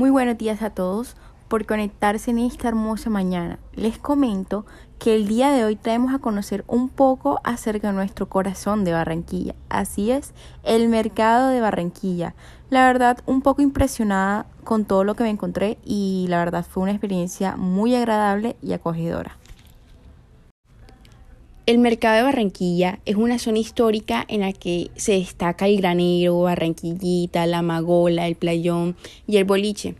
Muy buenos días a todos por conectarse en esta hermosa mañana. Les comento que el día de hoy traemos a conocer un poco acerca de nuestro corazón de Barranquilla. Así es, el mercado de Barranquilla. La verdad, un poco impresionada con todo lo que me encontré y la verdad fue una experiencia muy agradable y acogedora. El mercado de Barranquilla es una zona histórica en la que se destaca el granero, Barranquillita, la Magola, el Playón y el Boliche.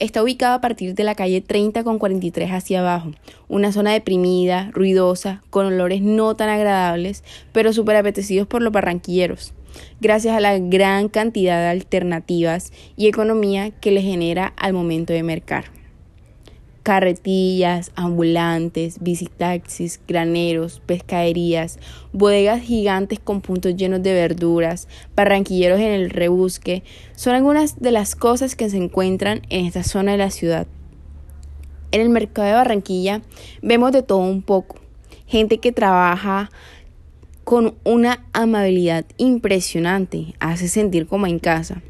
Está ubicado a partir de la calle 30 con 43 hacia abajo, una zona deprimida, ruidosa, con olores no tan agradables, pero súper apetecidos por los barranquilleros, gracias a la gran cantidad de alternativas y economía que le genera al momento de mercar carretillas, ambulantes, visitaxis, graneros, pescaderías, bodegas gigantes con puntos llenos de verduras, barranquilleros en el rebusque, son algunas de las cosas que se encuentran en esta zona de la ciudad. En el mercado de Barranquilla vemos de todo un poco, gente que trabaja con una amabilidad impresionante, hace sentir como en casa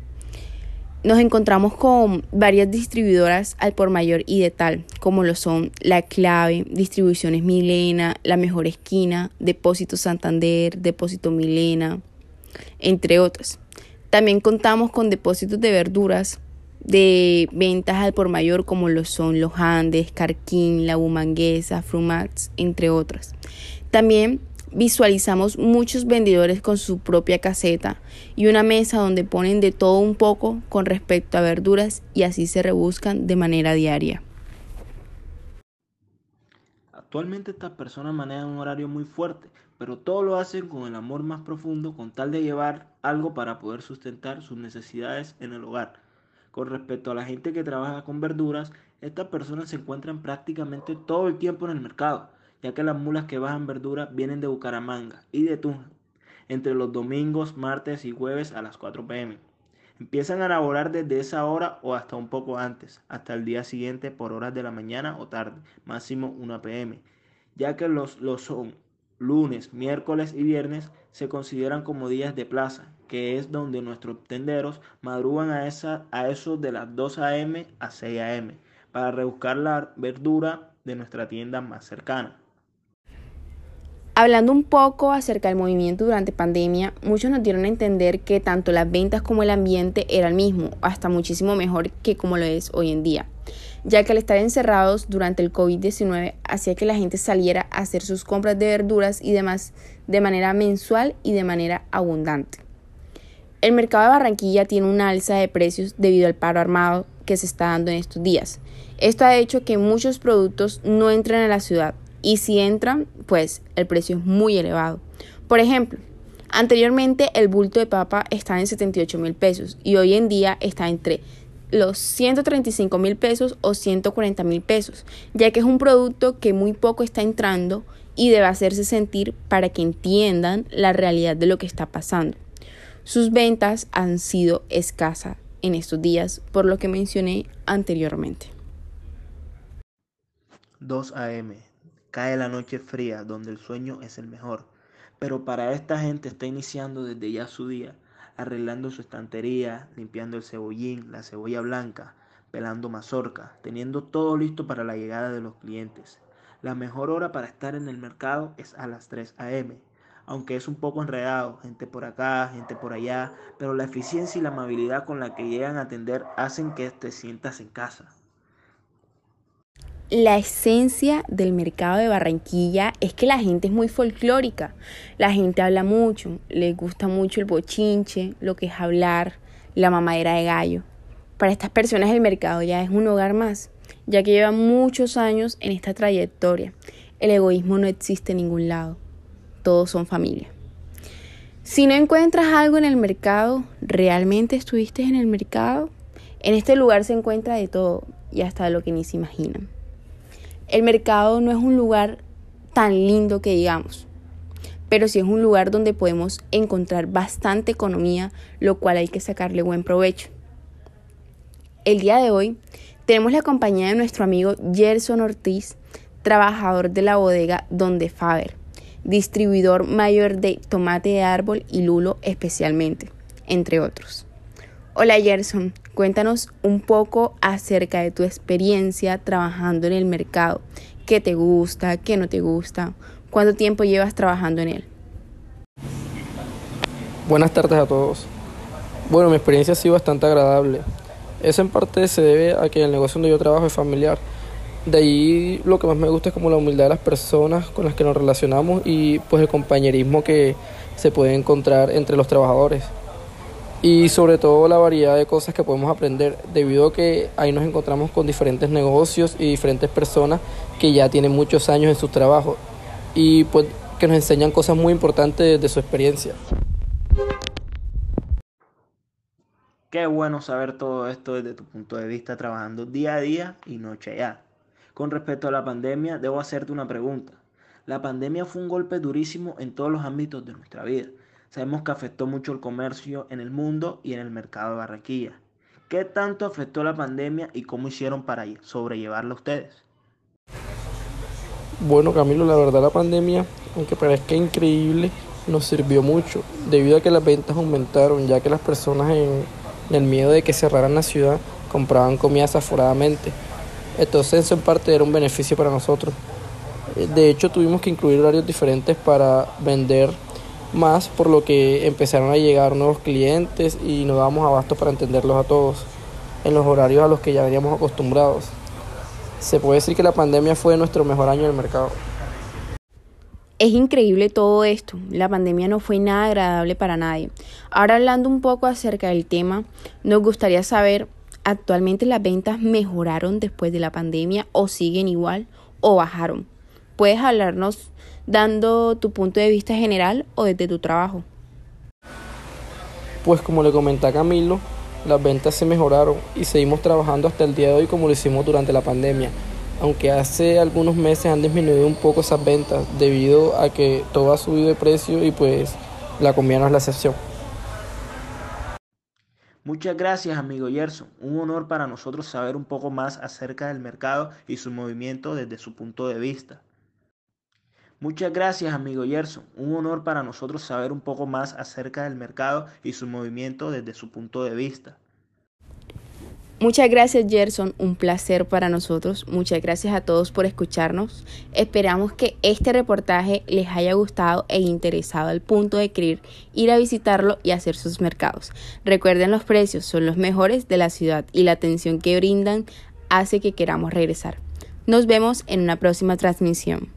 nos encontramos con varias distribuidoras al por mayor y de tal, como lo son La Clave, Distribuciones Milena, La Mejor Esquina, Depósito Santander, Depósito Milena, entre otras. También contamos con depósitos de verduras de ventas al por mayor como lo son Los Andes, Carquín, La Bumanguesa, Frumax, entre otras. También visualizamos muchos vendedores con su propia caseta y una mesa donde ponen de todo un poco con respecto a verduras y así se rebuscan de manera diaria. Actualmente estas personas manejan un horario muy fuerte, pero todo lo hacen con el amor más profundo con tal de llevar algo para poder sustentar sus necesidades en el hogar. Con respecto a la gente que trabaja con verduras, estas personas se encuentran prácticamente todo el tiempo en el mercado ya que las mulas que bajan verdura vienen de Bucaramanga y de Tunja, entre los domingos, martes y jueves a las 4 pm. Empiezan a elaborar desde esa hora o hasta un poco antes, hasta el día siguiente por horas de la mañana o tarde, máximo 1 pm, ya que los, los son lunes, miércoles y viernes se consideran como días de plaza, que es donde nuestros tenderos madrugan a, esa, a eso de las 2 am a 6 am para rebuscar la verdura de nuestra tienda más cercana. Hablando un poco acerca del movimiento durante pandemia, muchos nos dieron a entender que tanto las ventas como el ambiente era el mismo, hasta muchísimo mejor que como lo es hoy en día, ya que al estar encerrados durante el COVID-19 hacía que la gente saliera a hacer sus compras de verduras y demás de manera mensual y de manera abundante. El mercado de Barranquilla tiene una alza de precios debido al paro armado que se está dando en estos días. Esto ha hecho que muchos productos no entren a la ciudad y si entran, pues el precio es muy elevado. Por ejemplo, anteriormente el bulto de papa estaba en 78 mil pesos y hoy en día está entre los 135 mil pesos o 140 mil pesos, ya que es un producto que muy poco está entrando y debe hacerse sentir para que entiendan la realidad de lo que está pasando. Sus ventas han sido escasas en estos días, por lo que mencioné anteriormente. 2 AM Cae la noche fría donde el sueño es el mejor. Pero para esta gente está iniciando desde ya su día, arreglando su estantería, limpiando el cebollín, la cebolla blanca, pelando mazorca, teniendo todo listo para la llegada de los clientes. La mejor hora para estar en el mercado es a las 3 a.m., aunque es un poco enredado, gente por acá, gente por allá, pero la eficiencia y la amabilidad con la que llegan a atender hacen que te sientas en casa. La esencia del mercado de Barranquilla es que la gente es muy folclórica. La gente habla mucho, le gusta mucho el bochinche, lo que es hablar, la mamadera de gallo. Para estas personas el mercado ya es un hogar más, ya que lleva muchos años en esta trayectoria. El egoísmo no existe en ningún lado. Todos son familia. Si no encuentras algo en el mercado, ¿realmente estuviste en el mercado? En este lugar se encuentra de todo y hasta lo que ni se imaginan. El mercado no es un lugar tan lindo que digamos, pero sí es un lugar donde podemos encontrar bastante economía, lo cual hay que sacarle buen provecho. El día de hoy tenemos la compañía de nuestro amigo Gerson Ortiz, trabajador de la bodega Donde Faber, distribuidor mayor de tomate de árbol y lulo especialmente, entre otros. Hola Gerson, cuéntanos un poco acerca de tu experiencia trabajando en el mercado. ¿Qué te gusta? ¿Qué no te gusta? ¿Cuánto tiempo llevas trabajando en él? Buenas tardes a todos. Bueno, mi experiencia ha sido bastante agradable. Eso en parte se debe a que el negocio donde yo trabajo es familiar. De ahí lo que más me gusta es como la humildad de las personas con las que nos relacionamos y pues el compañerismo que se puede encontrar entre los trabajadores y sobre todo la variedad de cosas que podemos aprender, debido a que ahí nos encontramos con diferentes negocios y diferentes personas que ya tienen muchos años en su trabajo y pues que nos enseñan cosas muy importantes de su experiencia. Qué bueno saber todo esto desde tu punto de vista trabajando día a día y noche ya. Con respecto a la pandemia, debo hacerte una pregunta. La pandemia fue un golpe durísimo en todos los ámbitos de nuestra vida Sabemos que afectó mucho el comercio en el mundo y en el mercado de Barranquilla. ¿Qué tanto afectó la pandemia y cómo hicieron para sobrellevarla ustedes? Bueno, Camilo, la verdad la pandemia, aunque parezca increíble, nos sirvió mucho, debido a que las ventas aumentaron, ya que las personas en, el miedo de que cerraran la ciudad compraban comida aforadamente. Entonces eso en parte era un beneficio para nosotros. De hecho, tuvimos que incluir horarios diferentes para vender más por lo que empezaron a llegar nuevos clientes y nos damos abasto para entenderlos a todos en los horarios a los que ya veníamos acostumbrados. Se puede decir que la pandemia fue nuestro mejor año en el mercado. Es increíble todo esto. La pandemia no fue nada agradable para nadie. Ahora hablando un poco acerca del tema, nos gustaría saber, ¿actualmente las ventas mejoraron después de la pandemia o siguen igual o bajaron? ¿Puedes hablarnos dando tu punto de vista general o desde tu trabajo? Pues como le comenté a Camilo, las ventas se mejoraron y seguimos trabajando hasta el día de hoy como lo hicimos durante la pandemia. Aunque hace algunos meses han disminuido un poco esas ventas debido a que todo ha subido de precio y pues la comida no es la excepción. Muchas gracias, amigo Gerson. Un honor para nosotros saber un poco más acerca del mercado y su movimiento desde su punto de vista. Muchas gracias, amigo Gerson. Un honor para nosotros saber un poco más acerca del mercado y su movimiento desde su punto de vista. Muchas gracias Gerson, un placer para nosotros. Muchas gracias a todos por escucharnos. Esperamos que este reportaje les haya gustado e interesado al punto de querer ir a visitarlo y hacer sus mercados. Recuerden los precios son los mejores de la ciudad y la atención que brindan hace que queramos regresar. Nos vemos en una próxima transmisión.